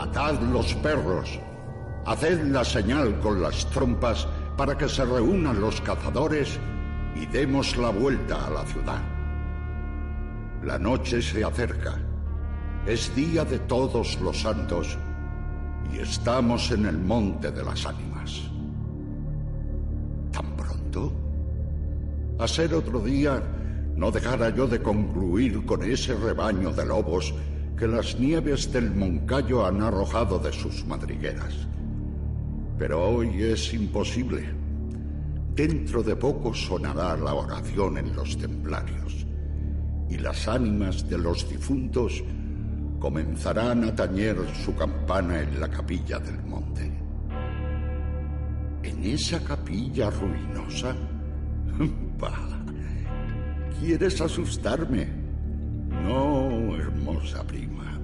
Atad los perros. Haced la señal con las trompas para que se reúnan los cazadores y demos la vuelta a la ciudad. La noche se acerca. Es día de todos los santos y estamos en el monte de las ánimas. ¿Tan pronto? A ser otro día, no dejara yo de concluir con ese rebaño de lobos que las nieves del Moncayo han arrojado de sus madrigueras. Pero hoy es imposible. Dentro de poco sonará la oración en los templarios y las ánimas de los difuntos comenzarán a tañer su campana en la capilla del monte. ¿En esa capilla ruinosa? ¿quieres asustarme? No, hermosa prima.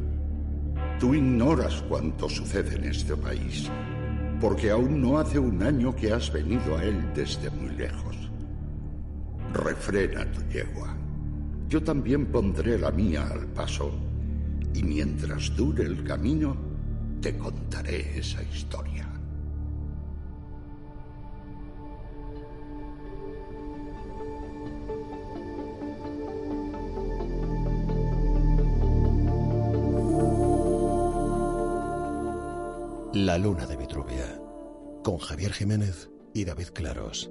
Tú ignoras cuánto sucede en este país, porque aún no hace un año que has venido a él desde muy lejos. Refrena tu yegua. Yo también pondré la mía al paso y mientras dure el camino, te contaré esa historia. La luna de Vitruvia, con Javier Jiménez y David Claros.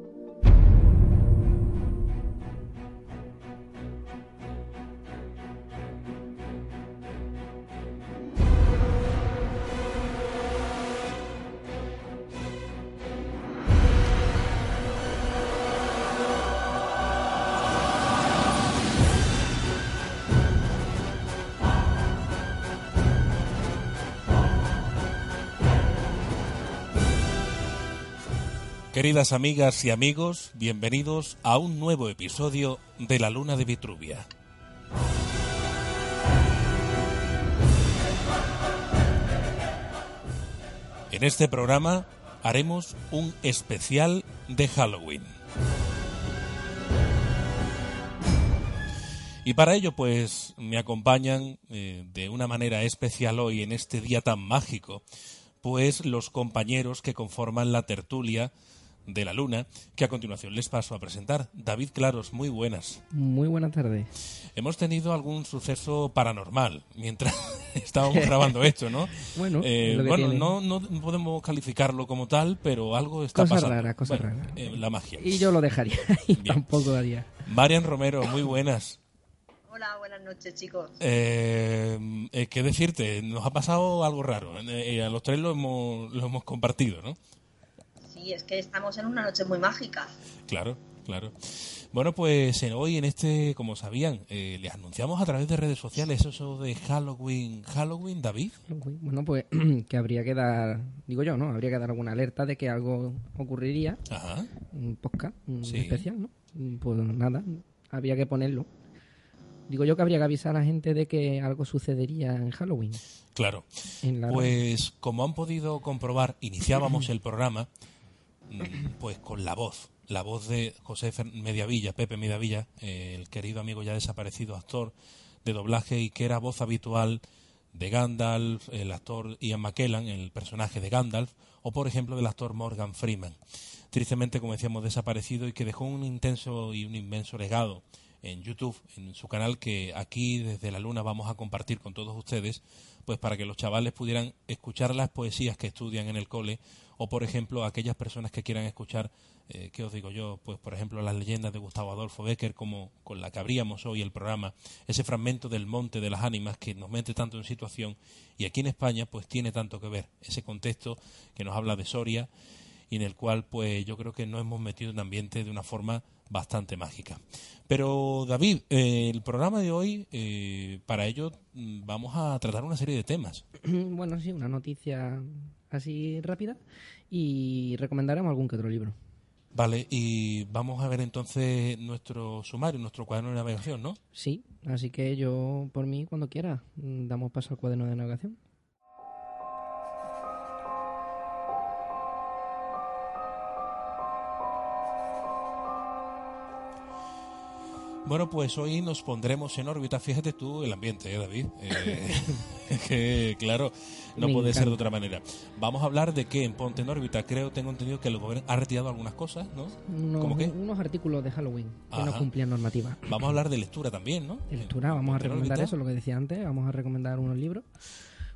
Queridas amigas y amigos, bienvenidos a un nuevo episodio de La Luna de Vitruvia. En este programa haremos un especial de Halloween. Y para ello, pues, me acompañan eh, de una manera especial hoy en este día tan mágico, pues los compañeros que conforman la tertulia de la Luna, que a continuación les paso a presentar. David Claros, muy buenas. Muy buenas tardes. Hemos tenido algún suceso paranormal mientras estábamos grabando esto, ¿no? Bueno, Eh, es lo que bueno tiene. no, no podemos calificarlo como tal, pero algo está Cosas pasando. raras, cosas Bueno, raras. eh, la magia. Y yo lo dejaría y Bien. tampoco haría. Marian Romero, muy buenas. Hola, buenas noches, chicos. Eh, eh, ¿Qué decirte? Nos ha pasado algo raro. Eh, eh, a los tres lo hemos, lo hemos compartido, ¿no? Sí, es que estamos en una noche muy mágica. Claro, claro. Bueno, pues en- hoy en este, como sabían, eh, les anunciamos a través de redes sociales eso de Halloween. Halloween, David. Bueno, pues que habría que dar, digo yo, ¿no? Habría que dar alguna alerta de que algo ocurriría, Ajá. un podcast un Sí. especial, ¿no? Pues nada, habría que ponerlo. Digo yo que habría que avisar a la gente de que algo sucedería en Halloween. Claro. En la Pues como han podido comprobar, iniciábamos el programa pues con la voz, la voz de José Mediavilla, Pepe Mediavilla, eh, el querido amigo ya desaparecido actor de doblaje y que era voz habitual de Gandalf, el actor Ian McKellen, el personaje de Gandalf, o por ejemplo del actor Morgan Freeman. Tristemente, como decíamos, desaparecido y que dejó un intenso y un inmenso legado en YouTube, en su canal que aquí desde la luna vamos a compartir con todos ustedes, pues para que los chavales pudieran escuchar las poesías que estudian en el cole o por ejemplo aquellas personas que quieran escuchar, eh, ¿qué os digo yo? Pues por ejemplo las leyendas de Gustavo Adolfo Becker como con la que abríamos hoy el programa, ese fragmento del monte de las ánimas que nos mete tanto en situación y aquí en España pues tiene tanto que ver, ese contexto que nos habla de Soria y en el cual pues yo creo que nos hemos metido en ambiente de una forma bastante mágica. Pero David, eh, el programa de hoy, eh, para ello mm, vamos a tratar una serie de temas. Bueno, sí, una noticia así rápida y recomendaremos algún que otro libro. Vale, y vamos a ver entonces nuestro sumario, nuestro cuaderno de navegación, ¿no? Sí, así que yo, por mí, cuando quiera, damos paso al cuaderno de navegación. Bueno, pues hoy nos pondremos en órbita. Fíjate tú el ambiente, ¿eh, David? Eh, que, claro, no Me puede ser de otra manera. Vamos a hablar de que en Ponte en órbita, creo, tengo entendido que el gobierno ha retirado algunas cosas, ¿no? Unos, ¿Cómo qué? unos artículos de Halloween que no Ajá. cumplían normativa. Vamos a hablar de lectura también, ¿no? De lectura, vamos a Ponte recomendar eso, lo que decía antes, vamos a recomendar unos libros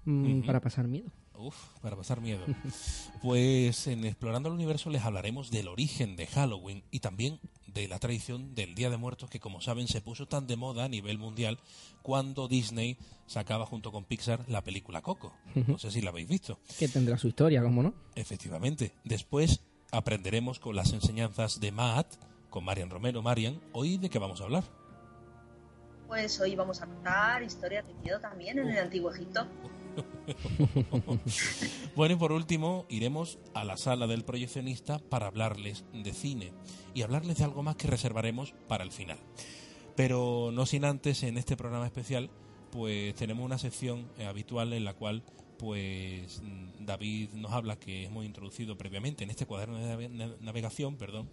mm, para pasar miedo. Uf, para pasar miedo. Pues en Explorando el Universo les hablaremos del origen de Halloween y también de la tradición del Día de Muertos que, como saben, se puso tan de moda a nivel mundial cuando Disney sacaba junto con Pixar la película Coco. No sé si la habéis visto. Que tendrá su historia, ¿cómo no? Efectivamente. Después aprenderemos con las enseñanzas de Matt, con Marian Romero. Marian, ¿hoy de qué vamos a hablar? Pues hoy vamos a contar historias de miedo también en el Antiguo Egipto. Bueno, y por último, iremos a la sala del proyeccionista para hablarles de cine y hablarles de algo más que reservaremos para el final. Pero no sin antes, en este programa especial, pues tenemos una sección eh, habitual en la cual pues mm, David nos habla que hemos introducido previamente en este cuaderno de nave- na- navegación, perdón.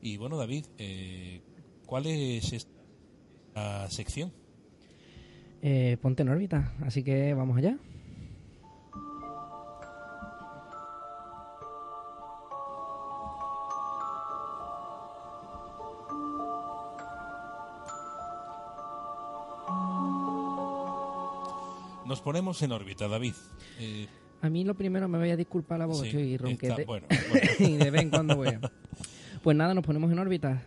Y bueno, David, eh, ¿cuál es esta sección? Eh, ponte en órbita, así que vamos allá. Nos ponemos en órbita, David. Eh, A mí lo primero me voy a disculpar la voz, sí, está- ronquete. bueno, bueno. y de vez en cuando voy a... Pues nada, nos ponemos en órbita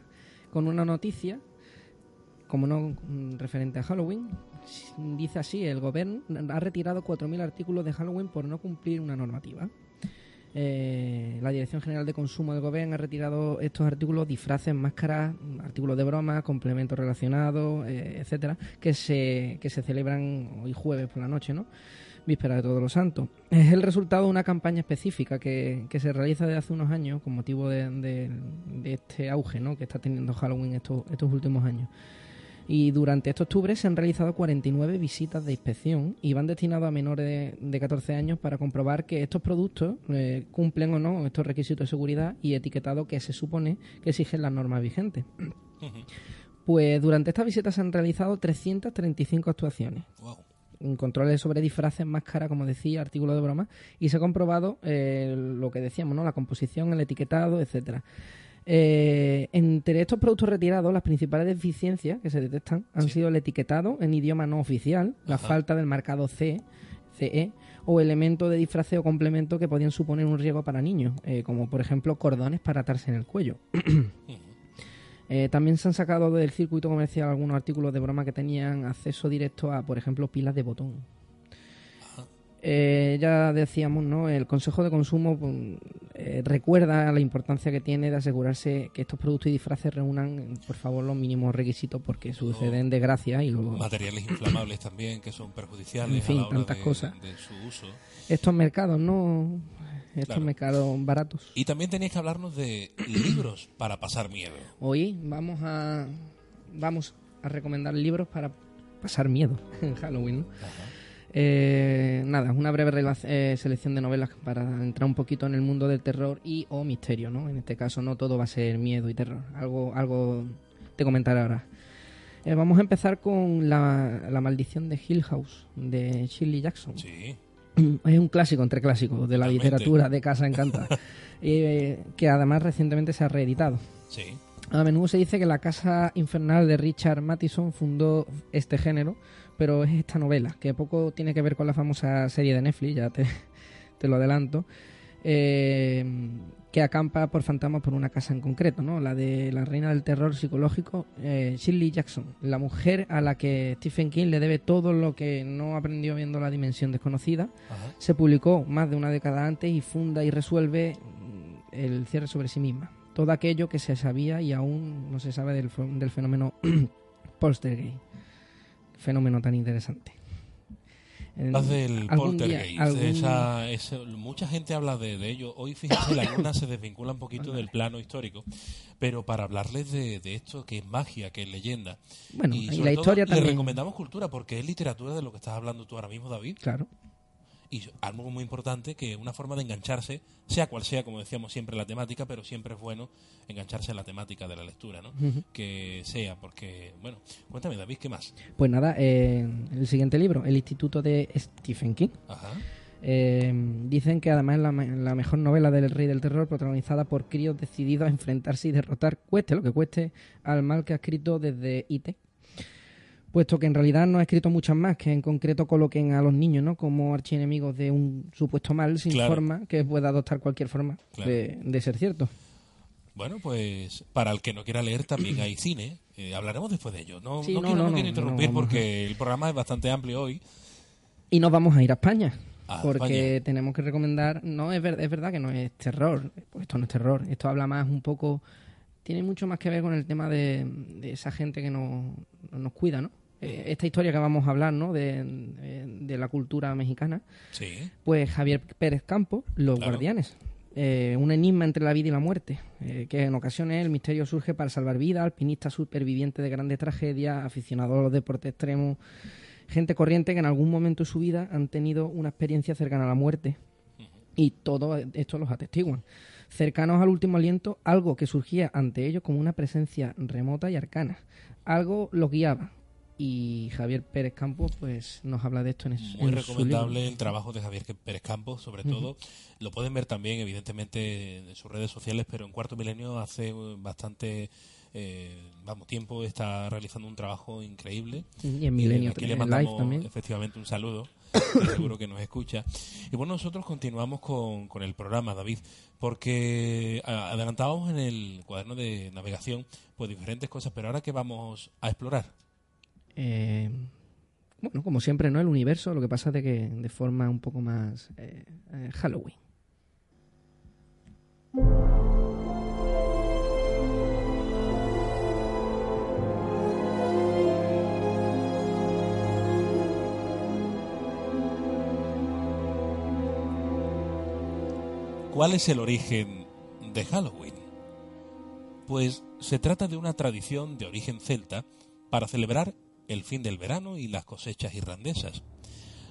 con una noticia, como no mm, referente a Halloween. Dice así, el gobierno ha retirado 4.000 artículos de Halloween por no cumplir una normativa. Eh, la Dirección General de Consumo del Gobierno ha retirado estos artículos, disfraces, máscaras, artículos de broma, complementos relacionados, eh, etcétera, que se, que se celebran hoy jueves por la noche, ¿no? Víspera de Todos los Santos. Es el resultado de una campaña específica que, que se realiza desde hace unos años con motivo de, de- de este auge ¿no? que está teniendo Halloween estos, estos últimos años. Y durante este octubre se han realizado 49 visitas de inspección y van destinados a menores de, de 14 años para comprobar que estos productos eh, cumplen o no estos requisitos de seguridad y etiquetado que se supone que exigen las normas vigentes. Pues durante estas visitas se han realizado 335 actuaciones Wow. controles sobre disfraces, máscara, como decía, artículos de broma, y se ha comprobado eh, lo que decíamos, ¿no? La composición, el etiquetado, etcétera. Eh, entre estos productos retirados, las principales deficiencias que se detectan han Sí. sido el etiquetado en idioma no oficial, la falta del marcado C, CE, o elementos de disfraz o complemento que podían suponer un riesgo para niños, eh, como por ejemplo cordones para atarse en el cuello. Eh, también se han sacado del circuito comercial algunos artículos de broma que tenían acceso directo a, por ejemplo, pilas de botón. Eh, ya decíamos, ¿no? El Consejo de Consumo pues, eh, recuerda la importancia que tiene de asegurarse que estos productos y disfraces reúnan, por favor, los mínimos requisitos porque suceden desgracias y luego Materiales inflamables también que son perjudiciales En fin, a la hora tantas de, cosas. de su uso. estos mercados, ¿no? Estos Claro. mercados baratos. Y también tenéis que hablarnos de libros para pasar miedo. Hoy vamos a vamos a recomendar libros para pasar miedo en Halloween. ¿no? Eh, nada, una breve eh, selección de novelas para entrar un poquito en el mundo del terror y o misterio, ¿no? En este caso no todo va a ser miedo y terror. Algo, algo te comentaré ahora. Eh, vamos a empezar con la, la maldición de Hill House de Shirley Jackson. Sí. Es un clásico entre clásicos de la literatura de Casa Encantada, eh, que además recientemente se ha reeditado. Sí. A menudo se dice que la Casa Infernal de Richard Matheson fundó este género, pero es esta novela, que poco tiene que ver con la famosa serie de Netflix, ya te, te lo adelanto, eh, que acampa por fantasmas por una casa en concreto, ¿no? La de la reina del terror psicológico, eh, Shirley Jackson, la mujer a la que Stephen King le debe todo lo que no aprendió viendo la dimensión desconocida, Ajá. se publicó más de una década antes y funda y resuelve mm, el cierre sobre sí misma. Todo aquello que se sabía y aún no se sabe del, del fenómeno poltergeist. Fenómeno tan interesante. Hablas del día- poltergeist. algún- esa- ese- mucha gente habla de, de ello. Hoy, fíjense, la luna se desvincula un poquito del plano histórico. Pero para hablarles de, de esto, que es magia, que es leyenda. Bueno, y la todo, historia le también. recomendamos cultura, porque es literatura de lo que estás hablando tú ahora mismo, David. Claro. Y algo muy importante, que una forma de engancharse, sea cual sea, como decíamos siempre, la temática, pero siempre es bueno engancharse a la temática de la lectura, ¿no? Que sea, porque, bueno, cuéntame, David, ¿qué más? Pues nada, eh, el siguiente libro, El Instituto de Stephen King. Ajá. Eh, dicen que además es la, la mejor novela del Rey del Terror, protagonizada por críos decididos a enfrentarse y derrotar, cueste lo que cueste, al mal que ha escrito desde IT. Puesto que en realidad no ha escrito muchas más, que en concreto coloquen a los niños ¿no? como archienemigos de un supuesto mal sin Claro. forma que pueda adoptar cualquier forma Claro. de, de ser cierto. Bueno, pues para el que no quiera leer también hay cine. Eh, hablaremos después de ello. No, Sí, no no, quiero, no, interrumpir porque el programa es bastante amplio hoy. Y nos vamos a ir a España. A porque España. tenemos que recomendar. No, es, ver- es verdad que no es terror. Pues esto no es terror. Esto habla más un poco. Tiene mucho más que ver con el tema de, de esa gente que nos, nos cuida, ¿no? Eh, esta historia que vamos a hablar, ¿no? De, de- de la cultura mexicana. Sí. Pues Javier Pérez Campos, Los Claro. Guardianes. Eh, un enigma entre la vida y la muerte, eh, que en ocasiones el misterio surge para salvar vidas, alpinista superviviente de grandes tragedias, aficionado a los deportes extremos, gente corriente que en algún momento de su vida han tenido una experiencia cercana a la muerte. Y todo esto los atestiguan. Cercanos al último aliento, algo que surgía ante ellos como una presencia remota y arcana. Algo los guiaba. Y Javier Pérez Campos pues nos habla de esto en, es- Muy en su recomendable libro. el trabajo de Javier Pérez Campos, sobre todo. Lo pueden ver también, evidentemente, en sus redes sociales, pero en Cuarto Milenio hace eh, bastante, eh, vamos, tiempo está realizando un trabajo increíble. Y en Milenio Aquí le mandamos también. efectivamente un saludo, que seguro que nos escucha. Y bueno, nosotros continuamos con, con el programa, David, porque adelantábamos en el cuaderno de navegación pues diferentes cosas, pero ahora que vamos a explorar. Eh, bueno, como siempre, ¿no? El universo, lo que pasa es de que de forma un poco más eh, eh, Halloween. ¿Cuál es el origen de Halloween? Pues se trata de una tradición de origen celta para celebrar el fin del verano y las cosechas irlandesas.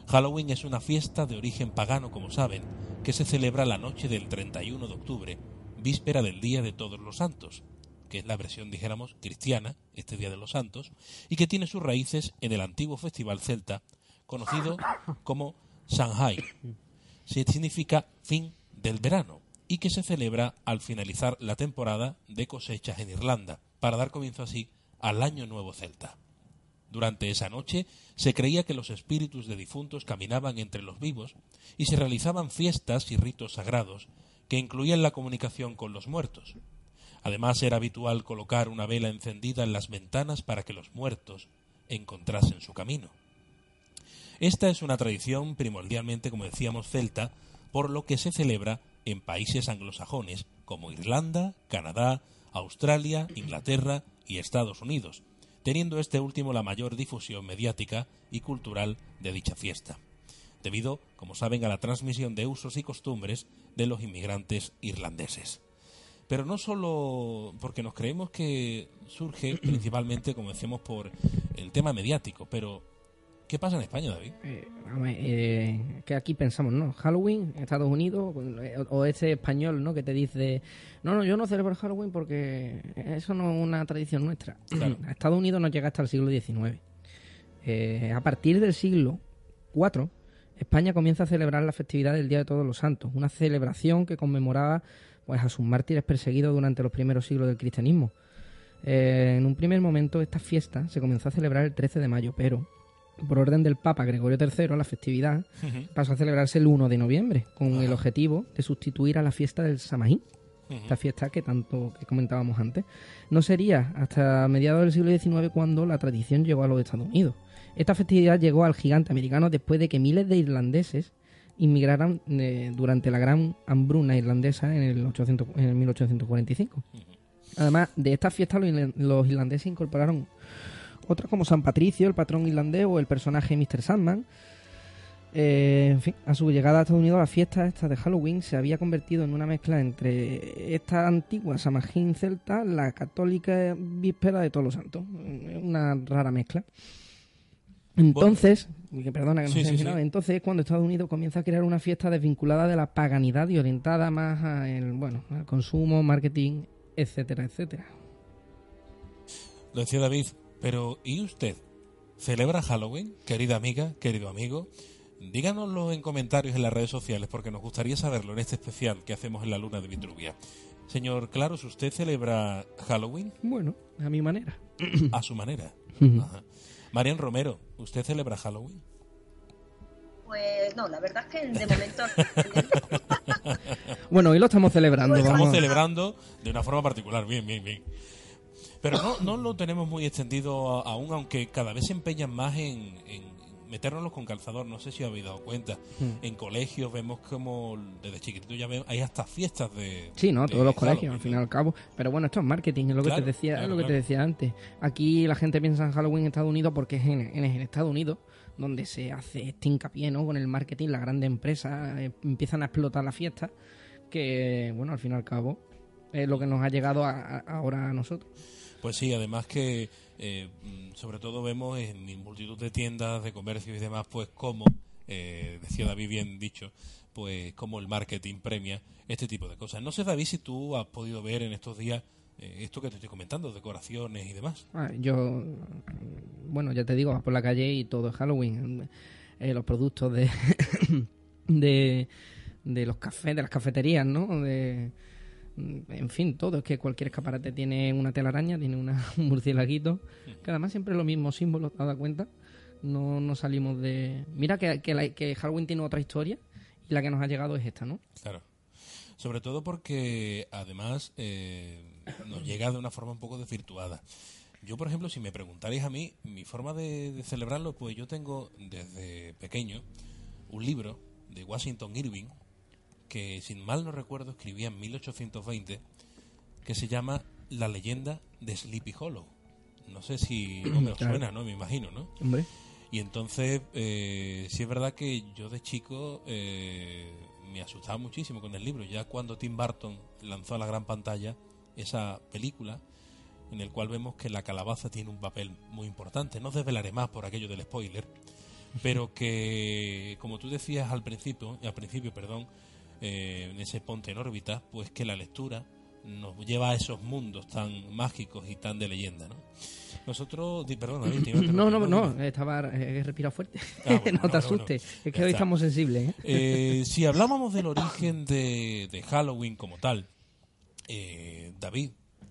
Halloween es una fiesta de origen pagano, como saben, que se celebra la noche del 31 de octubre, víspera del Día de Todos los Santos, que es la versión, dijéramos, cristiana, este Día de los Santos, y que tiene sus raíces en el antiguo festival celta, conocido como Samhain, se significa fin del verano y que se celebra al finalizar la temporada de cosechas en Irlanda, para dar comienzo así al Año Nuevo Celta. Durante esa noche se creía que los espíritus de difuntos caminaban entre los vivos y se realizaban fiestas y ritos sagrados que incluían la comunicación con los muertos. Además era habitual colocar una vela encendida en las ventanas para que los muertos encontrasen su camino. Esta es una tradición primordialmente, como decíamos, celta, por lo que se celebra en países anglosajones como Irlanda, Canadá, Australia, Inglaterra y Estados Unidos, teniendo este último la mayor difusión mediática y cultural de dicha fiesta, debido, como saben, a la transmisión de usos y costumbres de los inmigrantes irlandeses. Pero no solo porque nos creemos que surge principalmente, como decíamos, por el tema mediático, pero ¿qué pasa en España, David? Eh, eh, que aquí pensamos, ¿no? Halloween, Estados Unidos, eh, o, o ese español, ¿no? Que te dice, no, no, yo no celebro Halloween porque eso no es una tradición nuestra. Claro. A Estados Unidos no llega hasta el siglo XIX. Eh, a partir del siglo IV, España comienza a celebrar la festividad del Día de Todos los Santos, una celebración que conmemoraba pues, a sus mártires perseguidos durante los primeros siglos del cristianismo. En un primer momento esta fiesta se comenzó a celebrar el 13 de mayo, pero por orden del Papa Gregorio III, la festividad pasó a celebrarse el 1 de noviembre, con el objetivo de sustituir a la fiesta del Samaín, esta fiesta que tanto que comentábamos antes. No sería hasta mediados del siglo XIX cuando la tradición llegó a los Estados Unidos. Esta festividad llegó al gigante americano después de que miles de irlandeses inmigraran eh, durante la gran hambruna irlandesa en el, 800 en el 1845. Además de esta fiesta, los irlandeses incorporaron otras como San Patricio, el patrón irlandés o el personaje Mr. Sandman. Eh, en fin, a su llegada a Estados Unidos, la fiesta esta de Halloween se había convertido en una mezcla entre esta antigua Samhain celta, la católica víspera de Todos los Santos. Una rara mezcla. Entonces, perdona que no Sí, se sí, sí. entonces es cuando Estados Unidos comienza a crear una fiesta desvinculada de la paganidad y orientada más al, bueno, al consumo, marketing, etcétera, etcétera. Lo decía David, pero ¿y usted? ¿Celebra Halloween, querida amiga, querido amigo? Díganoslo en comentarios en las redes sociales porque nos gustaría saberlo en este especial que hacemos en la luna de Vitruvia. Señor Claros, ¿usted celebra Halloween Bueno, a mi manera. a su manera? Ajá. Marian Romero, ¿usted celebra Halloween? Pues no, la verdad es que de momento Bueno, hoy lo estamos celebrando. Bueno, Estamos vamos. celebrando de una forma particular, bien, bien, bien. Pero no, no lo tenemos muy extendido aún, aunque cada vez se empeñan más en, en con calzador. No sé si habéis dado cuenta. Mm. En colegios vemos como desde chiquitito ya ven, hay hasta fiestas de. Sí, ¿no? de Todos los colegios, Halloween, al fin y al cabo. Pero bueno, esto es marketing, es lo que te decía, claro, es lo que te decía antes. Aquí la gente piensa en Halloween en Estados Unidos porque es en, en, en Estados Unidos donde se hace este hincapié, ¿no? Con el marketing, las grandes empresas eh, empiezan a explotar la fiesta, que, bueno, al fin y al cabo es lo que nos ha llegado a- a- ahora a nosotros. Pues sí, además que eh, mm, sobre todo vemos en multitud de tiendas, de comercios y demás, pues cómo, eh, decía David bien dicho, pues cómo el marketing premia este tipo de cosas. No sé, David, si tú has podido ver en estos días eh, esto que te estoy comentando, decoraciones y demás. Ah, yo, bueno, ya te digo, vas por la calle y todo es Halloween. Eh, los productos de, de, de los cafés, de las cafeterías, ¿no? De, en fin, todo. Es que cualquier escaparate tiene una telaraña, tiene una, un murcielaguito. Que además siempre es lo mismo símbolo, ¿te has dado cuenta? No, no salimos de... Mira que, que, la- que Halloween tiene otra historia y la que nos ha llegado es esta, ¿no? Claro. Sobre todo porque además eh, nos llega de una forma un poco desvirtuada. Yo, por ejemplo, si me preguntarais a mí, mi forma de, de celebrarlo, pues yo tengo desde pequeño un libro de Washington Irving que, sin mal no recuerdo, escribía en 1820 que se llama La leyenda de Sleepy Hollow. No sé si no me Claro. suena, ¿no? Me imagino, ¿no? Hombre. Y entonces, eh, sí es verdad que yo de chico eh, me asustaba muchísimo con el libro. Ya cuando Tim Burton lanzó a la gran pantalla esa película, en el cual vemos que la calabaza tiene un papel muy importante. No os desvelaré más por aquello del spoiler, pero que, como tú decías al principio, al principio, perdón, eh, en ese ponte en órbita, pues que la lectura nos lleva a esos mundos tan mágicos y tan de leyenda, ¿no? Nosotros, perdón, David, te No, no, no, estaba eh, he respirado fuerte. Ah, bueno, no te asustes, bueno. es que Ya hoy está. estamos sensibles. ¿eh? Eh, si hablábamos del origen de, de Halloween como tal, eh, David,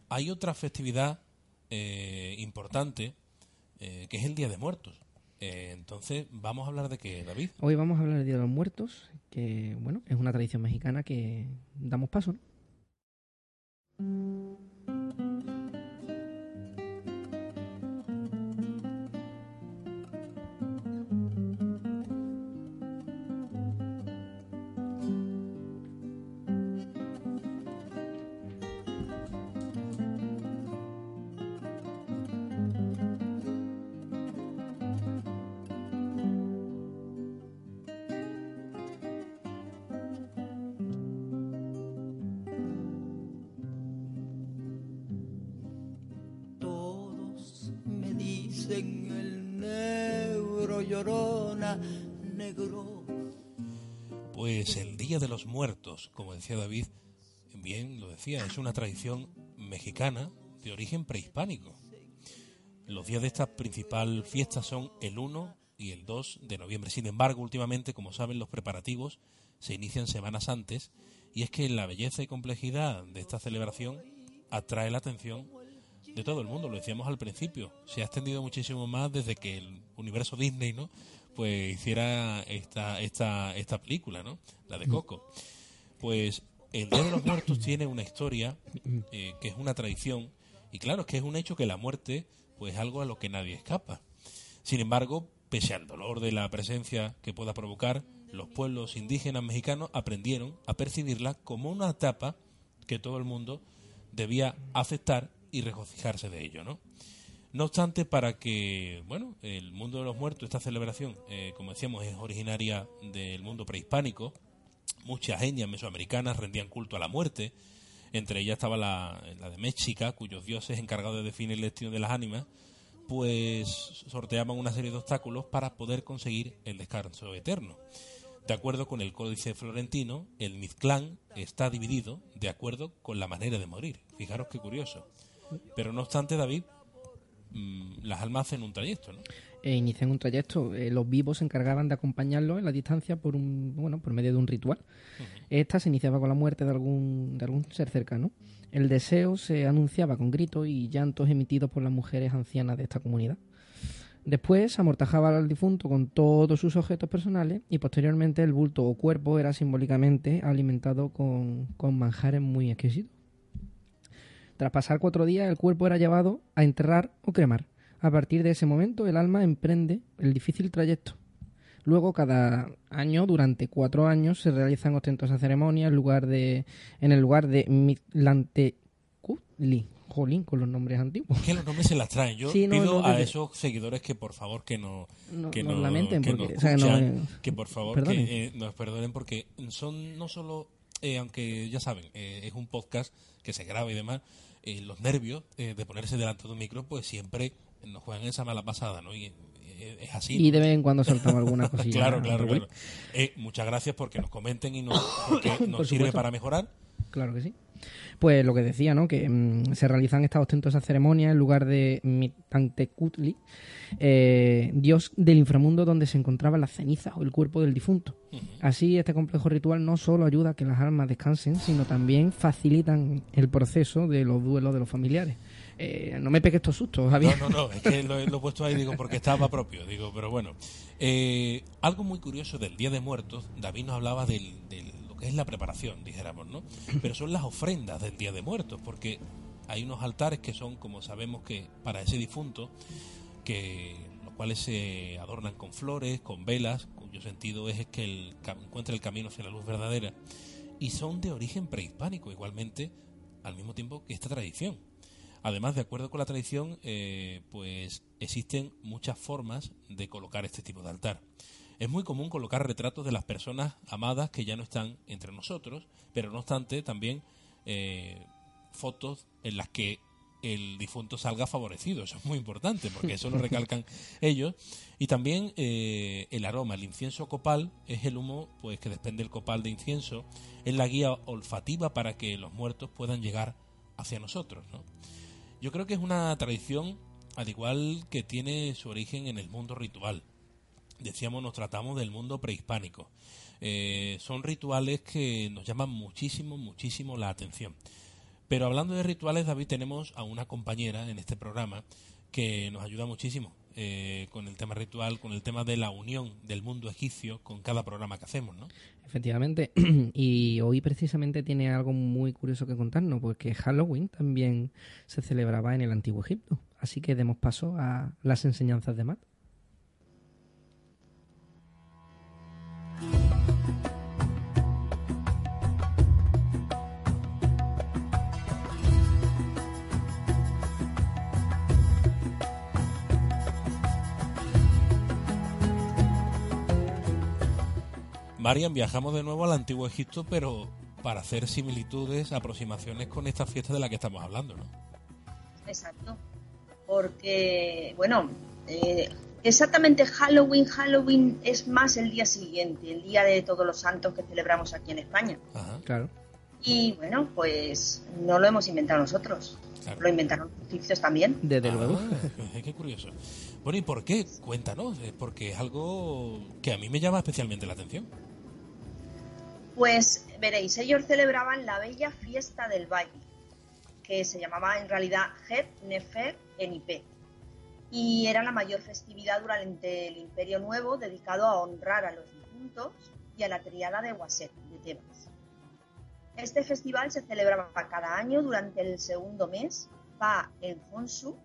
hay otra festividad importante que es el Día de Muertos. Eh, entonces, vamos a hablar de qué, David. Hoy vamos a hablar del Día de los Muertos, que bueno, es una tradición mexicana que damos paso, ¿no? Negro. Pues el Día de los Muertos, como decía David, bien lo decía, es una tradición mexicana de origen prehispánico. Los días de esta principal fiesta son el 1 y el 2 de noviembre. Sin embargo, últimamente, como saben, los preparativos se inician semanas antes y es que la belleza y complejidad de esta celebración atrae la atención de todo el mundo, lo decíamos al principio, se ha extendido muchísimo más desde que el universo Disney, ¿no? Pues hiciera esta esta esta película, ¿no? La de Coco. Pues el Día de los Muertos tiene una historia eh, que es una tradición y claro, es que es un hecho que la muerte pues es algo a lo que nadie escapa. Sin embargo, pese al dolor de la presencia que pueda provocar, los pueblos indígenas mexicanos aprendieron a percibirla como una etapa que todo el mundo debía aceptar y regocijarse de ello, ¿no? No obstante, para que, bueno, el mundo de los muertos, esta celebración, eh, como decíamos, es originaria del mundo prehispánico, muchas etnias mesoamericanas rendían culto a la muerte, entre ellas estaba la, la de México, cuyos dioses encargados de definir el destino de las ánimas, pues sorteaban una serie de obstáculos para poder conseguir el descanso eterno. De acuerdo con el Códice Florentino, el Mizclán está dividido de acuerdo con la manera de morir. Fijaros qué curioso. Pero no obstante, David, mm, las almas hacen un trayecto, ¿no? E inician un trayecto. Eh, los vivos se encargaban de acompañarlo en la distancia por un, bueno, por medio de un ritual. Esta se iniciaba con la muerte de algún, de algún ser cercano. El deseo se anunciaba con gritos y llantos emitidos por las mujeres ancianas de esta comunidad. Después amortajaba al difunto con todos sus objetos personales y posteriormente el bulto o cuerpo era simbólicamente alimentado con, con manjares muy exquisitos. Tras pasar cuatro días, el cuerpo era llevado a enterrar o cremar. A partir de ese momento, el alma emprende el difícil trayecto. Luego, cada año, durante cuatro años, se realizan ostentosas ceremonias en, lugar de, en el lugar de Mitlantecutli. Jolín, con los nombres antiguos. Que los nombres se las traen. Yo Sí, no, pido no, a que- esos seguidores que por favor que no No- que nos no- lamenten que porque- nos o sea, no, escuchan, que por favor perdonen. que eh, nos perdonen porque son no solo eh, aunque ya saben eh, es un podcast que se graba y demás eh, los nervios eh, de ponerse delante de un micro pues siempre nos juegan esa mala pasada no y eh, es así Y de vez en cuando soltamos alguna cosilla. claro claro claro. Eh, muchas gracias porque nos comenten y nos porque nos Por sirve para mejorar. Claro que sí. Pues lo que decía, ¿no? Que mm, se realizan estas ostentosas ceremonias en lugar de Mitantecutli, eh, dios del inframundo donde se encontraban las cenizas o el cuerpo del difunto. Así, este complejo ritual no solo ayuda a que las almas descansen, sino también facilitan el proceso de los duelos de los familiares. Eh, no me pegues estos sustos, Javier. No, no, no, es que lo, he- lo he puesto ahí, digo, porque estaba propio, digo, pero bueno. Eh, algo muy curioso del Día de Muertos, David nos hablaba del, es la preparación, dijéramos, ¿no? Pero son las ofrendas del Día de Muertos, porque hay unos altares que son, como sabemos, que para ese difunto, que los cuales se adornan con flores, con velas, cuyo sentido es que el, encuentre el camino hacia la luz verdadera, y son de origen prehispánico, igualmente, al mismo tiempo que esta tradición. Además, de acuerdo con la tradición, eh, pues existen muchas formas de colocar este tipo de altar. Es muy común colocar retratos de las personas amadas que ya no están entre nosotros, pero no obstante también eh, fotos en las que el difunto salga favorecido. Eso es muy importante porque eso lo recalcan ellos. Y también eh, el aroma, el incienso copal es el humo pues que desprende el copal de incienso, es la guía olfativa para que los muertos puedan llegar hacia nosotros. ¿no? Yo creo que es una tradición al igual que tiene su origen en el mundo ritual. Decíamos, nos tratamos del mundo prehispánico. Eh, son rituales que nos llaman muchísimo, muchísimo la atención. Pero hablando de rituales, David, tenemos a una compañera en este programa que nos ayuda muchísimo eh, con el tema ritual, con el tema de la unión del mundo egipcio con cada programa que hacemos, ¿no? Efectivamente. Y hoy precisamente tiene algo muy curioso que contarnos, porque Halloween también se celebraba en el antiguo Egipto. Así que demos paso a las enseñanzas de Matt. Marian, viajamos de nuevo al antiguo Egipto, pero para hacer similitudes, aproximaciones con esta fiesta de la que estamos hablando, ¿no? Exacto. Porque, bueno, eh, exactamente Halloween, Halloween es más el día siguiente, el día de todos los santos que celebramos aquí en España. Ajá, Claro. Y bueno, pues no lo hemos inventado nosotros, claro. lo inventaron los egipcios también. Desde Ah, luego. qué- qué curioso. Bueno, ¿y por qué? Cuéntanos, eh, porque es algo que a mí me llama especialmente la atención. Pues veréis, ellos celebraban la bella fiesta del valle, que se llamaba en realidad Het Nefer Enipé, y era la mayor festividad durante el Imperio Nuevo dedicado a honrar a los difuntos y a la triada de Waset de Tebas. Este festival se celebraba cada año durante el segundo mes, Pa el Fonsu,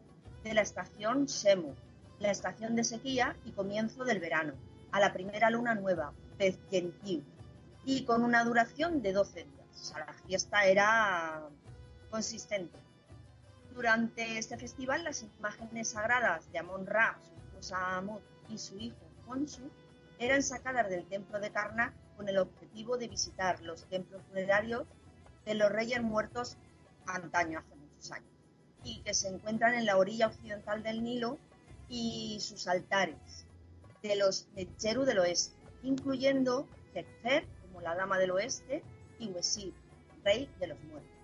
de la estación Semu, la estación de sequía y comienzo del verano, a la primera luna nueva, Pez Gentiu, y con una duración de 12 días. O sea, la fiesta era consistente. Durante este festival, las imágenes sagradas de Amon Ra, su esposa Amut y su hijo Khonsu eran sacadas del templo de Karnak con el objetivo de visitar los templos funerarios de los reyes muertos antaño, hace muchos años, y que se encuentran en la orilla occidental del Nilo y sus altares de los Necheru del oeste, incluyendo Jekfer la dama del oeste y Wesir, rey de los muertos.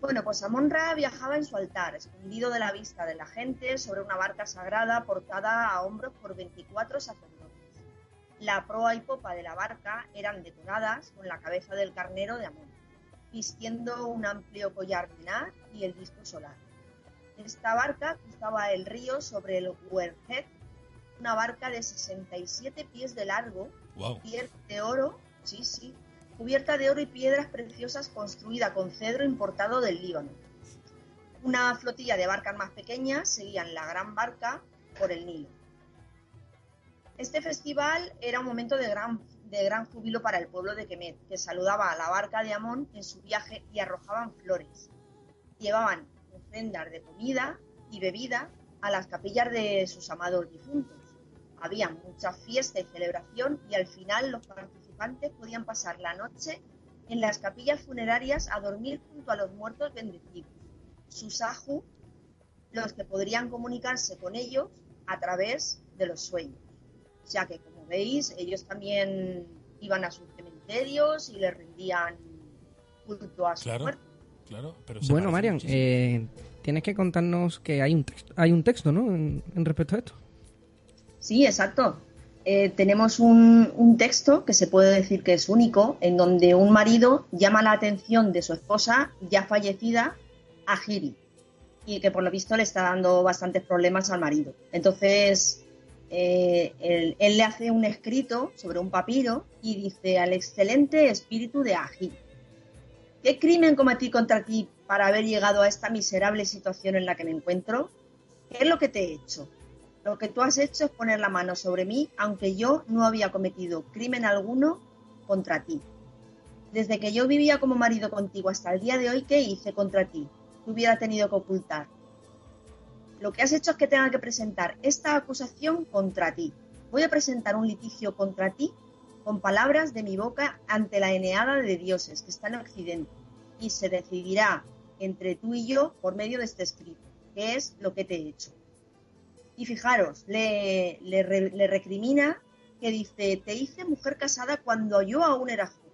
Bueno, pues Amon-Ra viajaba en su altar, escondido de la vista de la gente, sobre una barca sagrada portada a hombros por 24 sacerdotes. La proa y popa de la barca eran decoradas con la cabeza del carnero de Amón, vistiendo un amplio collar menar y el disco solar. Esta barca cruzaba el río sobre el Werhead, una barca de 67 pies de largo, De oro, sí, sí, cubierta de oro y piedras preciosas construida con cedro importado del Líbano. Una flotilla de barcas más pequeñas seguían la gran barca por el Nilo. Este festival era un momento de gran, de gran júbilo para el pueblo de Kemet, que saludaba a la barca de Amón en su viaje y arrojaban flores. Llevaban ofrendas de comida y bebida a las capillas de sus amados difuntos. Había mucha fiesta y celebración y al final los participantes podían pasar la noche en las capillas funerarias a dormir junto a los muertos bendecidos. Sus aju, los que podrían comunicarse con ellos a través de los sueños. O sea que, como veis, ellos también iban a sus cementerios y les rendían culto a sus Claro. muertos. Claro, pero se Bueno, Marian, eh, tienes que contarnos que hay un texto, hay un texto ¿no? En, en respecto a esto. Sí, exacto. Eh, tenemos un, texto que se puede decir que es único, en donde un marido llama la atención de su esposa ya fallecida a Giri y que por lo visto le está dando bastantes problemas al marido. Entonces, eh, él, él le hace un escrito sobre un papiro y dice al excelente espíritu de Agiri. ¿Qué crimen cometí contra ti para haber llegado a esta miserable situación en la que me encuentro? ¿Qué es lo que te he hecho? Lo que tú has hecho es poner la mano sobre mí, aunque yo no había cometido crimen alguno contra ti. Desde que yo vivía como marido contigo hasta el día de hoy, ¿qué hice contra ti? Que hubiera tenido que ocultar. Lo que has hecho es que tenga que presentar esta acusación contra ti. Voy a presentar un litigio contra ti con palabras de mi boca ante la eneada de dioses que está en Occidente y se decidirá entre tú y yo por medio de este escrito, que es lo que te he hecho. Y fijaros, le, le, re- le recrimina que dice, te hice mujer casada cuando yo aún era joven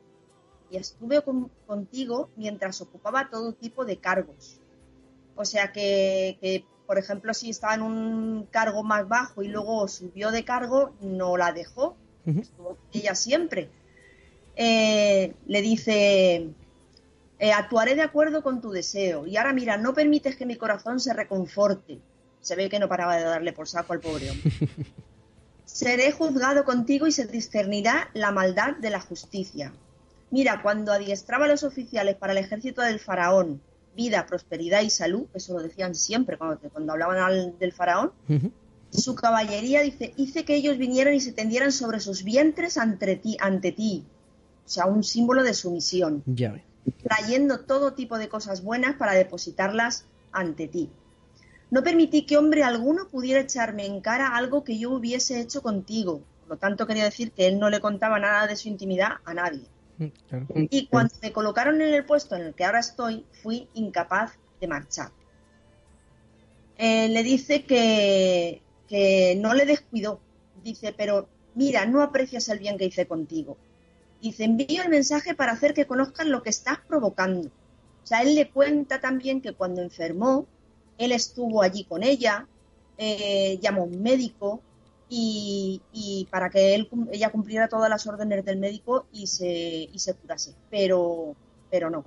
y estuve con- contigo mientras ocupaba todo tipo de cargos. O sea que, que, por ejemplo, si estaba en un cargo más bajo y luego subió de cargo, no la dejó, estuvo con ella siempre. Eh, le dice, eh, actuaré de acuerdo con tu deseo. Y ahora mira, no permites que mi corazón se reconforte. Se ve que no paraba de darle por saco al pobre hombre. Seré juzgado contigo y se discernirá la maldad de la justicia. Mira, cuando adiestraba a los oficiales para el ejército del faraón, vida, prosperidad y salud, eso lo decían siempre cuando, cuando hablaban al- del faraón, su caballería dice, hice que ellos vinieran y se tendieran sobre sus vientres ante ti, ante ti. O sea, un símbolo de sumisión, Ya trayendo todo tipo de cosas buenas para depositarlas ante ti. No permití que hombre alguno pudiera echarme en cara algo que yo hubiese hecho contigo. Por lo tanto, quería decir que él no le contaba nada de su intimidad a nadie. Mm, claro. Y cuando me colocaron en el puesto en el que ahora estoy, fui incapaz de marchar. Eh, le dice que, que no le descuidó. Dice, pero mira, no aprecias el bien que hice contigo. Dice, envío el mensaje para hacer que conozcan lo que estás provocando. O sea, él le cuenta también que cuando enfermó, él estuvo allí con ella, eh, llamó a un médico y, para que ella cumpliera todas las órdenes del médico y se, curase. Pero, pero no.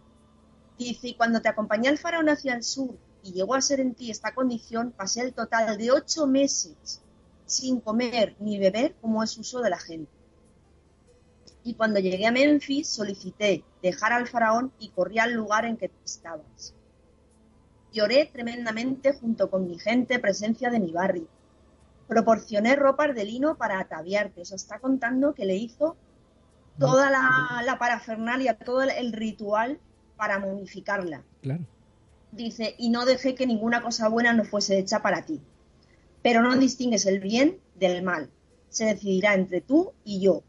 Dice, y cuando te acompañé al faraón hacia el sur y llegó a ser en ti esta condición, pasé el total de ocho meses sin comer ni beber como es uso de la gente. Y cuando llegué a Memphis solicité dejar al faraón y corrí al lugar en que estabas. Lloré tremendamente junto con mi gente, presencia de mi barrio. Proporcioné ropas de lino para ataviarte. O sea, está contando que le hizo toda la, la parafernalia, todo el, el ritual para momificarla. Claro. Dice, y no dejé que ninguna cosa buena no fuese hecha para ti. Pero no distingues el bien del mal. Se decidirá entre tú y yo.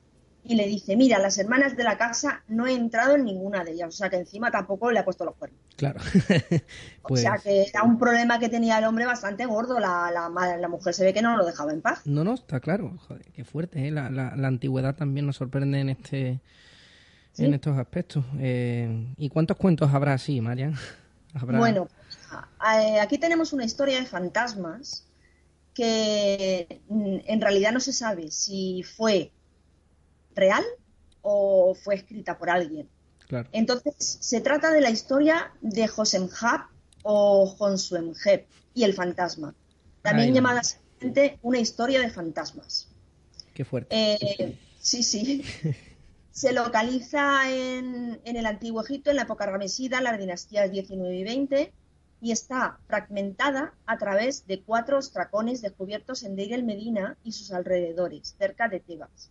Y le dice, mira, las hermanas de la casa no he entrado en ninguna de ellas, o sea que encima tampoco le ha puesto los cuernos. Claro. O sea Pues- que era un problema que tenía el hombre bastante gordo, la, la, la mujer se ve que no lo dejaba en paz. No, no, está claro. Joder, qué fuerte, ¿eh? La, la- la antigüedad también nos sorprende en este en estos aspectos. Eh, ¿Y cuántos cuentos habrá así, Marian? ¿Habrá... Bueno, eh, aquí tenemos una historia de fantasmas que mm, en realidad no se sabe si fue real o fue escrita por alguien. Claro. Entonces, se trata de la historia de Josemhab o Jonsuemheb y el fantasma, también llamada simplemente una historia de fantasmas. Qué fuerte. Eh, sí, sí. Se localiza en, en el Antiguo Egipto, en la época ramesida, las dinastías 19 y 20, y está fragmentada a través de cuatro ostracones descubiertos en Deir el Medina y sus alrededores, cerca de Tebas,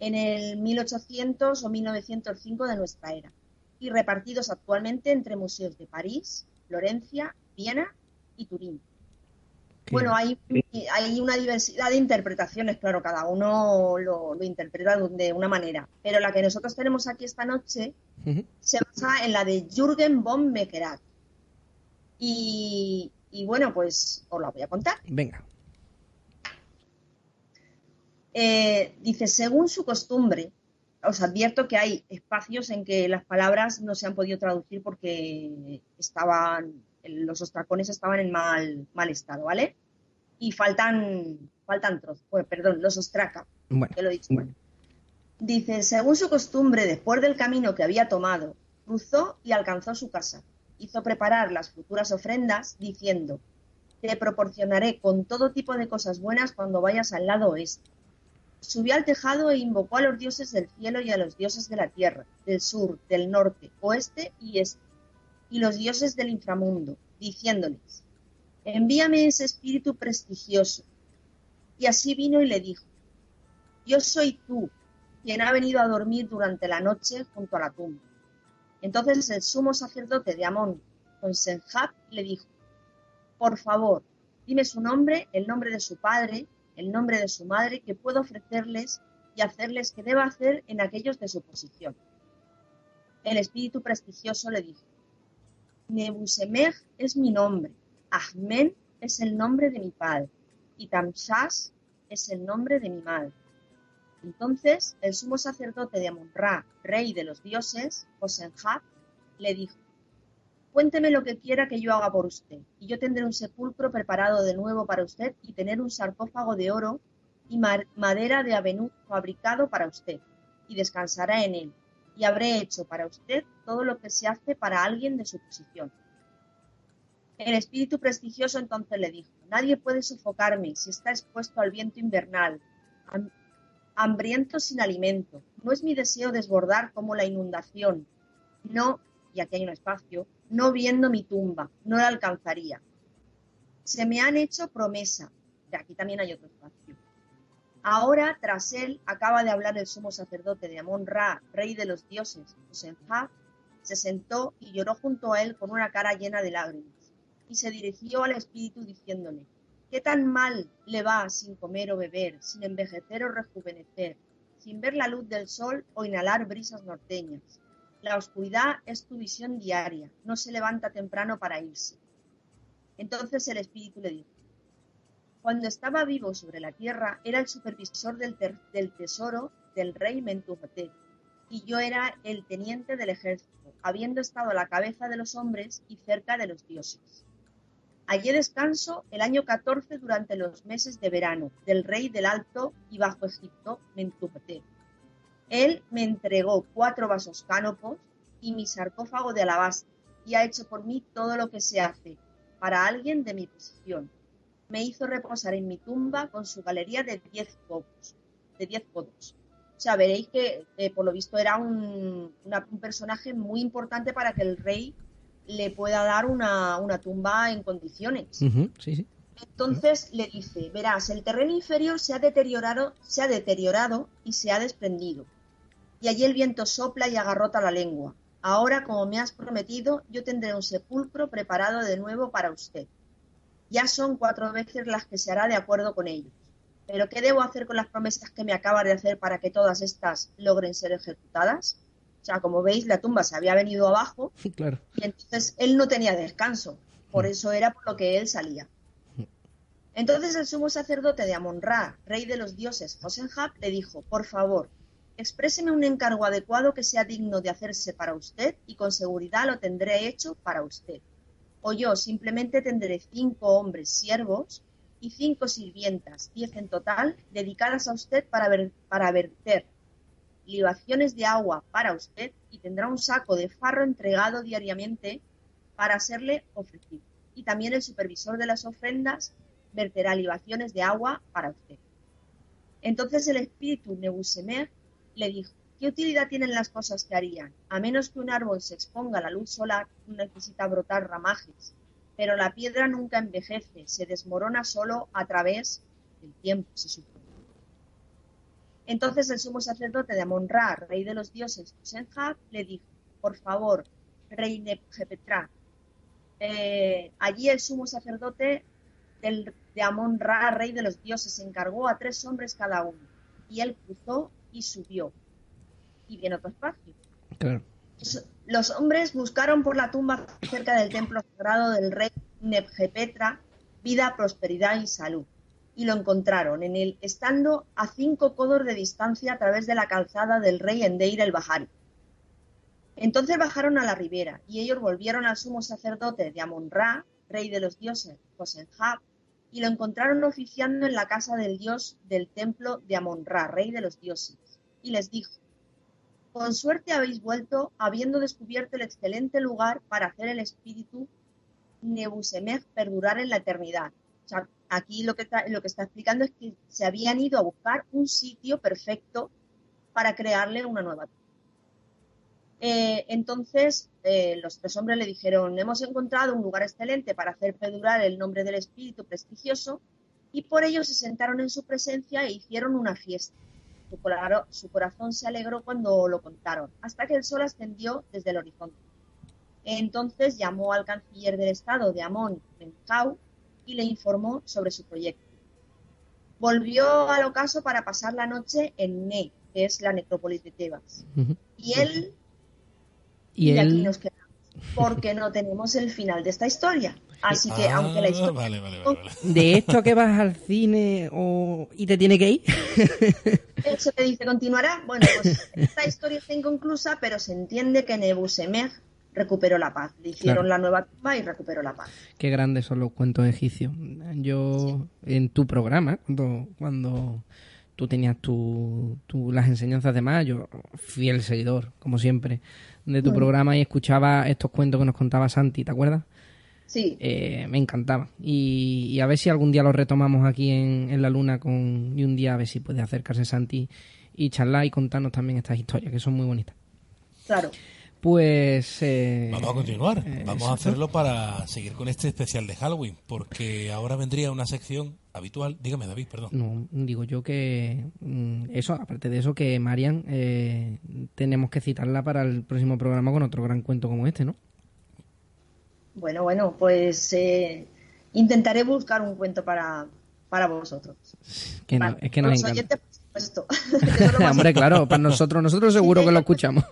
en el 1800 o 1905 de nuestra era, y repartidos actualmente entre museos de París, Florencia, Viena y Turín. Qué- Bueno, hay, hay una diversidad de interpretaciones, claro, cada uno lo, lo interpreta de una manera, pero la que nosotros tenemos aquí esta noche se basa en la de Jürgen von Meckerath. Y, y bueno, pues os la voy a contar. Venga. Eh, dice, según su costumbre, os advierto que hay espacios en que las palabras no se han podido traducir porque estaban, los ostracones estaban en mal, mal estado, ¿vale? Y faltan, faltan trozos, pues, perdón, los ostraca, Bueno, que lo he dicho. Dice, según su costumbre, después del camino que había tomado, cruzó y alcanzó su casa. Hizo preparar las futuras ofrendas, diciendo, te proporcionaré con todo tipo de cosas buenas cuando vayas al lado oeste. Subió al tejado e invocó a los dioses del cielo y a los dioses de la tierra, del sur, del norte, oeste y este, y los dioses del inframundo, diciéndoles, envíame ese espíritu prestigioso. Y así vino y le dijo, yo soy tú, quien ha venido a dormir durante la noche junto a la tumba. Entonces el sumo sacerdote de Amón, con Senjab, le dijo, por favor, dime su nombre, el nombre de su padre, el nombre de su madre, que puedo ofrecerles y hacerles que deba hacer en aquellos de su posición. El espíritu prestigioso le dijo, Nebusemej es mi nombre, Ahmen es el nombre de mi padre, y Tamshas es el nombre de mi madre. Entonces el sumo sacerdote de Amon-Ra, rey de los dioses, Osenjab, le dijo, Cuénteme lo que quiera que yo haga por usted, y yo tendré un sepulcro preparado de nuevo para usted y tener un sarcófago de oro y madera de avenú fabricado para usted, y descansará en él, y habré hecho para usted todo lo que se hace para alguien de su posición. El espíritu prestigioso entonces le dijo, Nadie puede sofocarme si está expuesto al viento invernal, ham- hambriento sin alimento. No es mi deseo desbordar como la inundación. No, y aquí hay un espacio, no viendo mi tumba, no la alcanzaría. Se me han hecho promesa. De aquí también hay otro espacio. Ahora, tras él, acaba de hablar el sumo sacerdote de Amón Ra, rey de los dioses, Osenjab, se sentó y lloró junto a él con una cara llena de lágrimas, y se dirigió al espíritu diciéndole, ¿qué tan mal le va sin comer o beber, sin envejecer o rejuvenecer, sin ver la luz del sol o inhalar brisas norteñas? La oscuridad es tu visión diaria, no se levanta temprano para irse. Entonces el espíritu le dijo, cuando estaba vivo sobre la tierra era el supervisor del, tesoro del rey Mentuhotep, y yo era el teniente del ejército, habiendo estado a la cabeza de los hombres y cerca de los dioses. Hallé descanso el año 14 durante los meses de verano del rey del Alto y Bajo Egipto, Mentuhotep. Él me entregó cuatro vasos cánopos y mi sarcófago de alabastro, y ha hecho por mí todo lo que se hace para alguien de mi posición. Me hizo reposar en mi tumba con su galería de diez codos. De diez codos. O sea, veréis que eh, por lo visto era un, una- un personaje muy importante para que el rey le pueda dar una, una tumba en condiciones. Sí, sí. Entonces le dice, verás, el terreno inferior se ha deteriorado, se ha deteriorado y se ha desprendido. Y allí el viento sopla y agarrota la lengua. Ahora, como me has prometido, yo tendré un sepulcro preparado de nuevo para usted. Ya son cuatro veces las que se hará de acuerdo con ellos. ¿pero qué debo hacer con las promesas que me acabas de hacer para que todas estas logren ser ejecutadas? O sea, como veis, la tumba se había venido abajo Claro. y entonces él no tenía descanso. Por eso era por lo que él salía. Entonces el sumo sacerdote de Amon-Ra, rey de los dioses Josenhab, le dijo, por favor, expréseme un encargo adecuado que sea digno de hacerse para usted y con seguridad lo tendré hecho para usted. O yo simplemente tendré cinco hombres siervos y cinco sirvientas, diez en total, dedicadas a usted para, ver- para verter libaciones de agua para usted y tendrá un saco de farro entregado diariamente para serle ofrecido. Y también el supervisor de las ofrendas verterá libaciones de agua para usted. Entonces el espíritu Nebusemer le dijo, ¿qué utilidad tienen las cosas que harían? A menos que un árbol se exponga a la luz solar, necesita brotar ramajes. Pero la piedra nunca envejece, se desmorona solo a través del tiempo, se supone. Entonces el sumo sacerdote de Amon-Ra, rey de los dioses Tusenjab, le dijo, por favor, rey Nebjepetra, eh, allí el sumo sacerdote de Amon-Ra, rey de los dioses, encargó a tres hombres cada uno, y él cruzó y subió, y viene otro espacio. Claro. Los- hombres buscaron por la tumba cerca del templo sagrado del rey Nebjepetra vida, prosperidad y salud. Y lo encontraron en él, estando a cinco codos de distancia a través de la calzada del rey Endeir el Bahari. Entonces bajaron a la ribera y ellos volvieron al sumo sacerdote de Amon-Ra, rey de los dioses, Josenhab, y lo encontraron oficiando en la casa del dios del templo de Amon-Ra, rey de los dioses. Y les dijo, con suerte habéis vuelto habiendo descubierto el excelente lugar para hacer el espíritu Nebusemech perdurar en la eternidad. Aquí lo que, está, lo que está explicando es que se habían ido a buscar un sitio perfecto para crearle una nueva tumba. Eh, entonces, eh, los tres hombres le dijeron, hemos encontrado un lugar excelente para hacer perdurar el nombre del espíritu prestigioso, y por ello se sentaron en su presencia e hicieron una fiesta. Su, cora- su corazón se alegró cuando lo contaron, hasta que el sol ascendió desde el horizonte. Entonces llamó al canciller del estado de Amón, Mencau, y le informó sobre su proyecto. Volvió al ocaso para pasar la noche en Ne, que es la necrópolis de Tebas. Y él, Y y aquí él, nos quedamos, porque no tenemos el final de esta historia. Así que, Ah, aunque la historia Vale, vale, vale. vale. de esto que vas al cine o... y te tiene que ir, Eso te dice continuará. Bueno, pues esta historia está inconclusa, pero se entiende que Nebusemech recuperó la paz. Le hicieron Claro. la nueva tumba y recuperó la paz. Qué grandes son los cuentos egipcios. Yo, en tu programa, cuando, cuando tú tenías tu, tu- las enseñanzas de Mayo, fiel seguidor, como siempre, de tu programa y escuchaba estos cuentos que nos contaba Santi, ¿te acuerdas? Sí, Eh, me encantaba. Y, y a ver si algún día lo retomamos aquí en, en la luna con, y un día a ver si puede acercarse Santi y charlar y contarnos también estas historias, que son muy bonitas. claro. Pues... eh, Vamos a continuar. eh, Vamos a hacerlo para seguir con este especial de Halloween, porque ahora vendría una sección habitual. Dígame, David, perdón. No, digo yo que mm, eso, aparte de eso, que Marian eh, tenemos que citarla para el próximo programa con otro gran cuento como este, ¿no? Bueno, bueno, pues eh, intentaré buscar un cuento para, para vosotros. Que no- Vale, es que nos encanta. oyentes, Hombre, claro, para nosotros, nosotros seguro que lo escuchamos.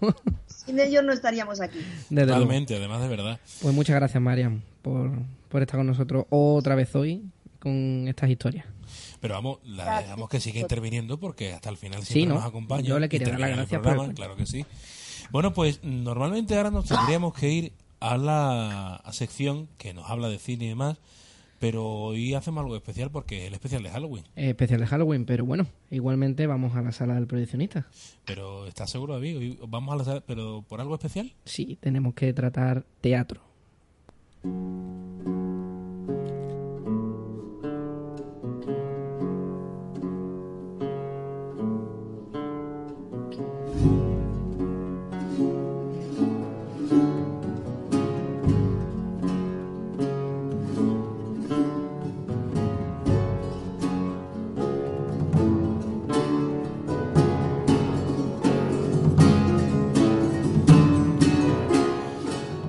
Sin ellos no estaríamos aquí. Desde luego. Totalmente, además de verdad. Pues muchas gracias, Marian, por, por estar con nosotros otra vez hoy con estas historias. Pero vamos, la dejamos que siga interviniendo porque hasta el final Sí, siempre ¿no? nos acompaña. Yo le quería dar las gracias por Claro que sí. Bueno, pues normalmente ahora nos tendríamos que ir a la a sección que nos habla de cine y demás, pero hoy hacemos algo especial porque es el especial de Halloween. Eh, especial de Halloween, pero bueno, igualmente vamos a la sala del proyeccionista. Pero ¿estás seguro, David? Hoy vamos a la sala, pero por algo especial. Sí, tenemos que tratar teatro.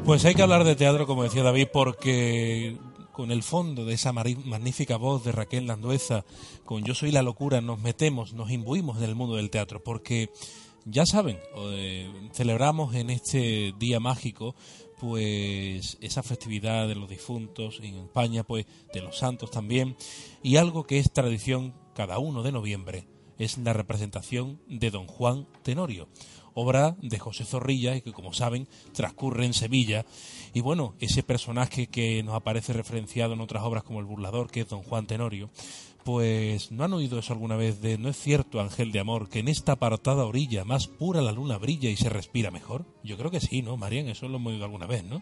Pues hay que hablar de teatro, como decía David, porque con el fondo de esa magnífica voz de Raquel Landueza, con Yo soy la locura, nos metemos, nos imbuimos en el mundo del teatro, porque ya saben, eh, celebramos en este día mágico pues esa festividad de los difuntos en España, pues de los santos también, y algo que es tradición cada uno de noviembre es la representación de Don Juan Tenorio, obra de José Zorrilla y que como saben transcurre en Sevilla. Y bueno, ese personaje que nos aparece referenciado en otras obras como El Burlador, que es Don Juan Tenorio, pues ¿no han oído eso alguna vez de no es cierto, ángel de amor, que en esta apartada orilla más pura la luna brilla y se respira mejor? Yo creo que sí, ¿no, Marian? Eso lo hemos oído alguna vez, ¿no?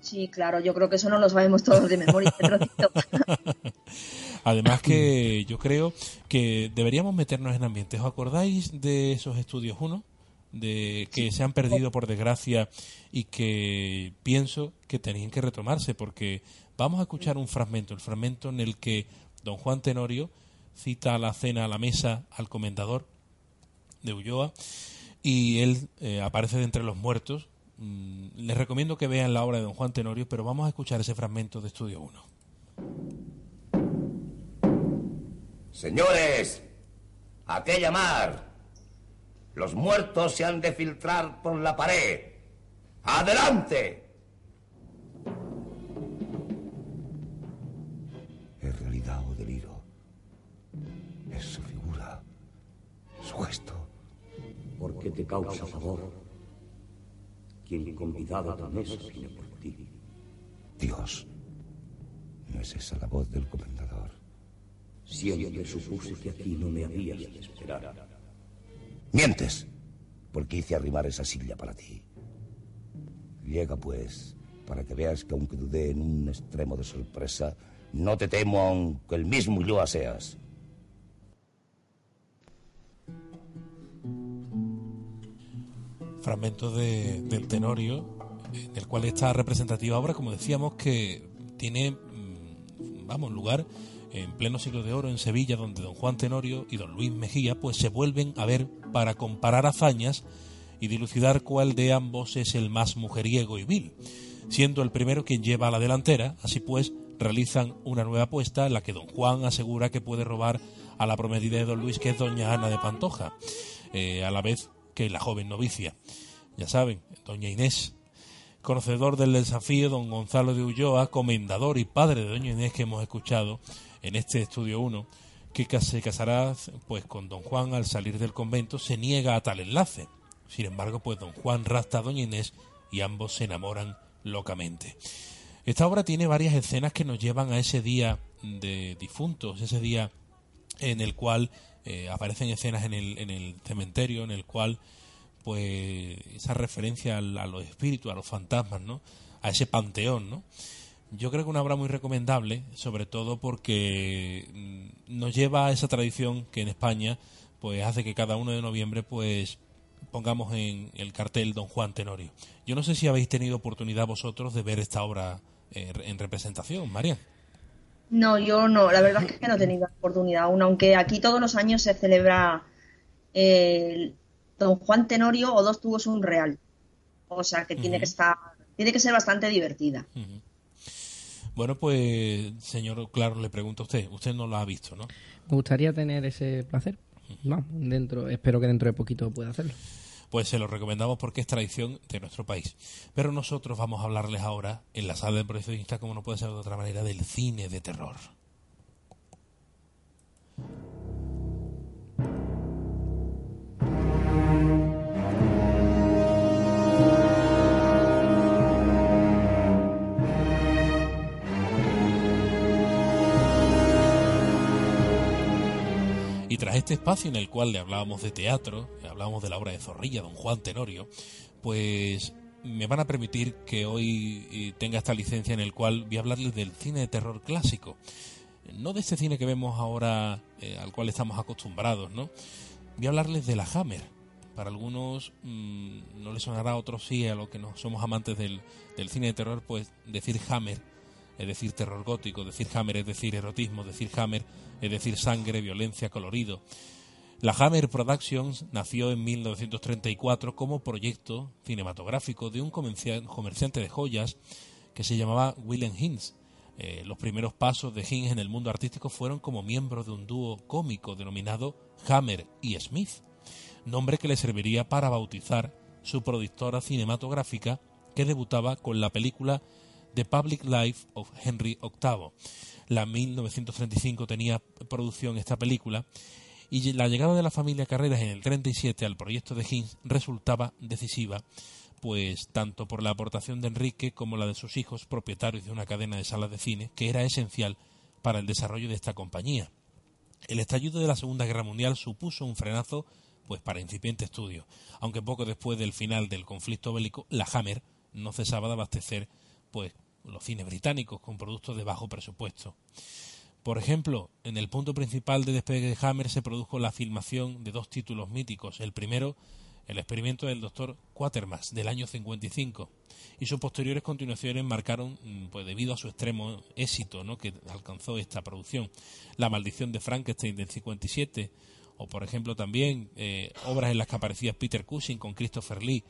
Sí, claro, yo creo que eso no lo sabemos todos de memoria. Además que yo creo que deberíamos meternos en ambientes. ¿Os acordáis de esos estudios uno? De que se han perdido por desgracia y que pienso que tenían que retomarse porque vamos a escuchar un fragmento, el fragmento en el que don Juan Tenorio cita a la cena a la mesa al comendador de Ulloa y él eh, aparece de entre los muertos. Mm, les recomiendo que vean la obra de don Juan Tenorio, pero vamos a escuchar ese fragmento de Estudio 1. Señores, ¿a qué llamar? Los muertos se han de filtrar por la pared. ¡Adelante! gesto, porque te causa favor. Quien convidado a tu mesa viene por ti. Dios, ¿no es esa la voz del comendador? Siempre supuse que aquí no me habías de esperar. Mientes, porque hice arrimar esa silla para ti. Llega pues, para que veas que aunque dudé en un extremo de sorpresa, no te temo aunque el mismo yo seas. fragmento de, del Tenorio, en el cual esta representativa obra, como decíamos, que tiene, mm, vamos, lugar en pleno siglo de oro en Sevilla, donde don Juan Tenorio y don Luis Mejía pues se vuelven a ver para comparar hazañas y dilucidar cuál de ambos es el más mujeriego y vil, siendo el primero quien lleva a la delantera, así pues realizan una nueva apuesta en la que don Juan asegura que puede robar a la prometida de don Luis, que es doña Ana de Pantoja, eh, a la vez que la joven novicia. Ya saben, doña Inés, conocedor del desafío, don Gonzalo de Ulloa, comendador y padre de doña Inés que hemos escuchado en este estudio 1, que se casará pues con don Juan al salir del convento, se niega a tal enlace. Sin embargo, pues don Juan rapta a doña Inés y ambos se enamoran locamente. Esta obra tiene varias escenas que nos llevan a ese día de difuntos, ese día en el cual eh, aparecen escenas en el, en el cementerio en el cual pues esa referencia a, los espíritus, a los fantasmas, ¿no? A ese panteón, ¿no? Yo creo que una obra muy recomendable, sobre todo porque mm, nos lleva a esa tradición que en España pues hace que cada uno de noviembre pues pongamos en el cartel Don Juan Tenorio. Yo no sé si habéis tenido oportunidad vosotros de ver esta obra eh, en representación, María. No, yo no, la verdad es que no he tenido oportunidad aún, aunque aquí todos los años se celebra el Don Juan Tenorio o dos tubos un real. O sea que tiene que estar, tiene que ser bastante divertida. Bueno, pues, señor Claro, le pregunto a usted, usted no lo ha visto, ¿no? Me gustaría tener ese placer. Vamos, dentro, espero que dentro de poquito pueda hacerlo pues se lo recomendamos porque es tradición de nuestro país. Pero nosotros vamos a hablarles ahora, en la sala de profesionista, como no puede ser de otra manera, del cine de terror. Tras este espacio en el cual le hablábamos de teatro, le hablábamos de la obra de Zorrilla, don Juan Tenorio, pues me van a permitir que hoy eh, tenga esta licencia en el cual voy a hablarles del cine de terror clásico. No de este cine que vemos ahora, eh, al cual estamos acostumbrados, ¿no? Voy a hablarles de la Hammer. Para algunos mm, no les sonará, a otros sí, a los que no somos amantes del, del cine de terror, pues decir Hammer es decir terror gótico, decir Hammer es decir erotismo, decir Hammer es decir sangre, violencia, colorido. La Hammer Productions nació en 1934 como proyecto cinematográfico de un comerciante de joyas que se llamaba William Hinz. Eh, los primeros pasos de Hinz en el mundo artístico fueron como miembro de un dúo cómico denominado Hammer y Smith, nombre que le serviría para bautizar su productora cinematográfica que debutaba con la película The Public Life of Henry VIII. La 1935 tenía producción esta película y la llegada de la familia Carreras en el 37 al proyecto de Hinz resultaba decisiva, pues tanto por la aportación de Enrique como la de sus hijos, propietarios de una cadena de salas de cine, que era esencial para el desarrollo de esta compañía. El estallido de la Segunda Guerra Mundial supuso un frenazo pues para incipiente estudio, aunque poco después del final del conflicto bélico, la Hammer no cesaba de abastecer pues los cines británicos con productos de bajo presupuesto. Por ejemplo, en el punto principal de despegue de Hammer se produjo la filmación de dos títulos míticos. El primero, el experimento del doctor Quatermass, del año 55, y sus posteriores continuaciones marcaron, mm, pues debido a su extremo éxito ¿no? que alcanzó esta producción, La maldición de Frankenstein del 57, o por ejemplo también eh, obras en las que aparecía Peter Cushing con Christopher Lee.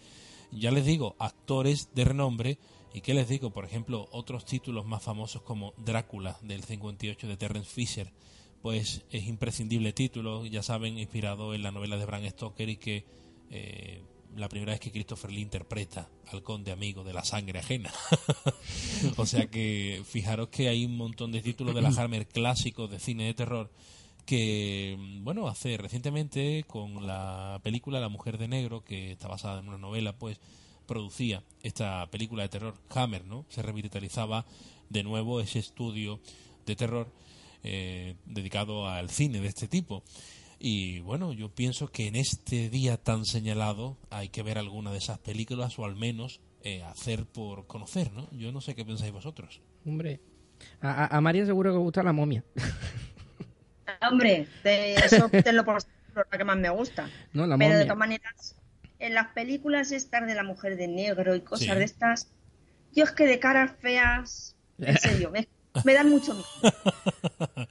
Ya les digo, actores de renombre y qué les digo, por ejemplo, otros títulos más famosos como Drácula del 58 de Terence Fisher, pues es imprescindible título, ya saben, inspirado en la novela de Bram Stoker y que eh, la primera vez que Christopher Lee interpreta al conde amigo de la sangre ajena. o sea que fijaros que hay un montón de títulos de la Hammer clásicos de cine de terror que, bueno, hace recientemente con la película La mujer de negro, que está basada en una novela, pues producía esta película de terror, Hammer, ¿no? Se revitalizaba de nuevo ese estudio de terror eh, dedicado al cine de este tipo. Y bueno, yo pienso que en este día tan señalado hay que ver alguna de esas películas o al menos eh, hacer por conocer, ¿no? Yo no sé qué pensáis vosotros. Hombre, a, María seguro que gusta la momia. Hombre, eso tenlo por la que más me gusta. No, la Pero de todas maneras, en las películas estas de la mujer de negro y cosas de estas, yo es que de caras feas, en serio, me, dan mucho miedo.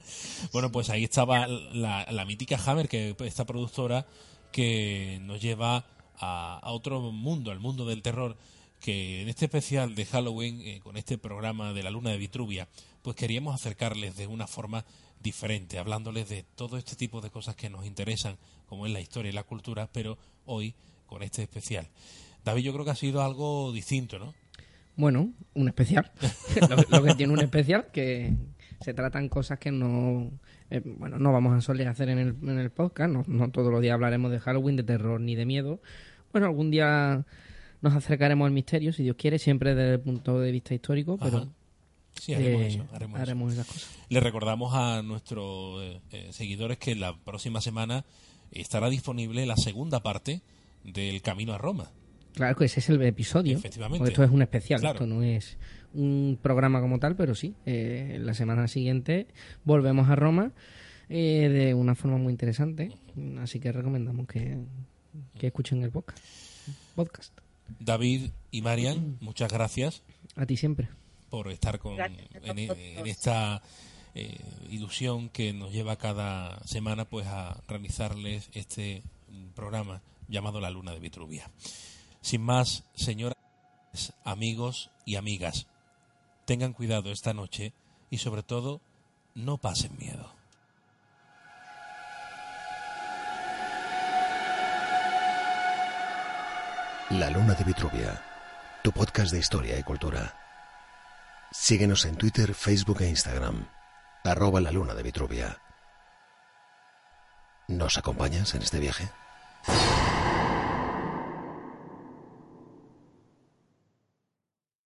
bueno, pues ahí estaba la, mítica Hammer, que esta productora que nos lleva a, otro mundo, al mundo del terror, que en este especial de Halloween, eh, con este programa de la luna de Vitruvia, pues queríamos acercarles de una forma diferente, hablándoles de todo este tipo de cosas que nos interesan, como es la historia y la cultura, pero hoy con este especial. David, yo creo que ha sido algo distinto, ¿no? Bueno, un especial. lo, que tiene un especial, que se tratan cosas que no, eh, bueno, no vamos a soler hacer en el, en el podcast. No, no, todos los días hablaremos de Halloween, de terror ni de miedo. Bueno, algún día nos acercaremos al misterio, si Dios quiere, siempre desde el punto de vista histórico, pero Sí, haremos, eso, haremos, esas cosas. Le recordamos a nuestros eh, eh, seguidores que la próxima semana estará disponible la segunda parte del Camino a Roma. Claro que ese es el episodio. Efectivamente. esto es un especial, esto no es un programa como tal, pero sí. Eh, la semana siguiente volvemos a Roma eh, de una forma muy interesante. Así que recomendamos que, escuchen el podcast. podcast. David y Marian, muchas gracias. A ti siempre. Por estar con, en, esta eh, ilusión que nos lleva cada semana pues a realizarles este programa llamado La Luna de Vitruvia. Sin más, señoras, amigos y amigas, tengan cuidado esta noche y sobre todo, no pasen miedo. La Luna de Vitruvia, tu podcast de historia y cultura. Síguenos en Twitter, Facebook e Instagram. Arroba la Luna de Vitruvia. ¿Nos acompañas en este viaje?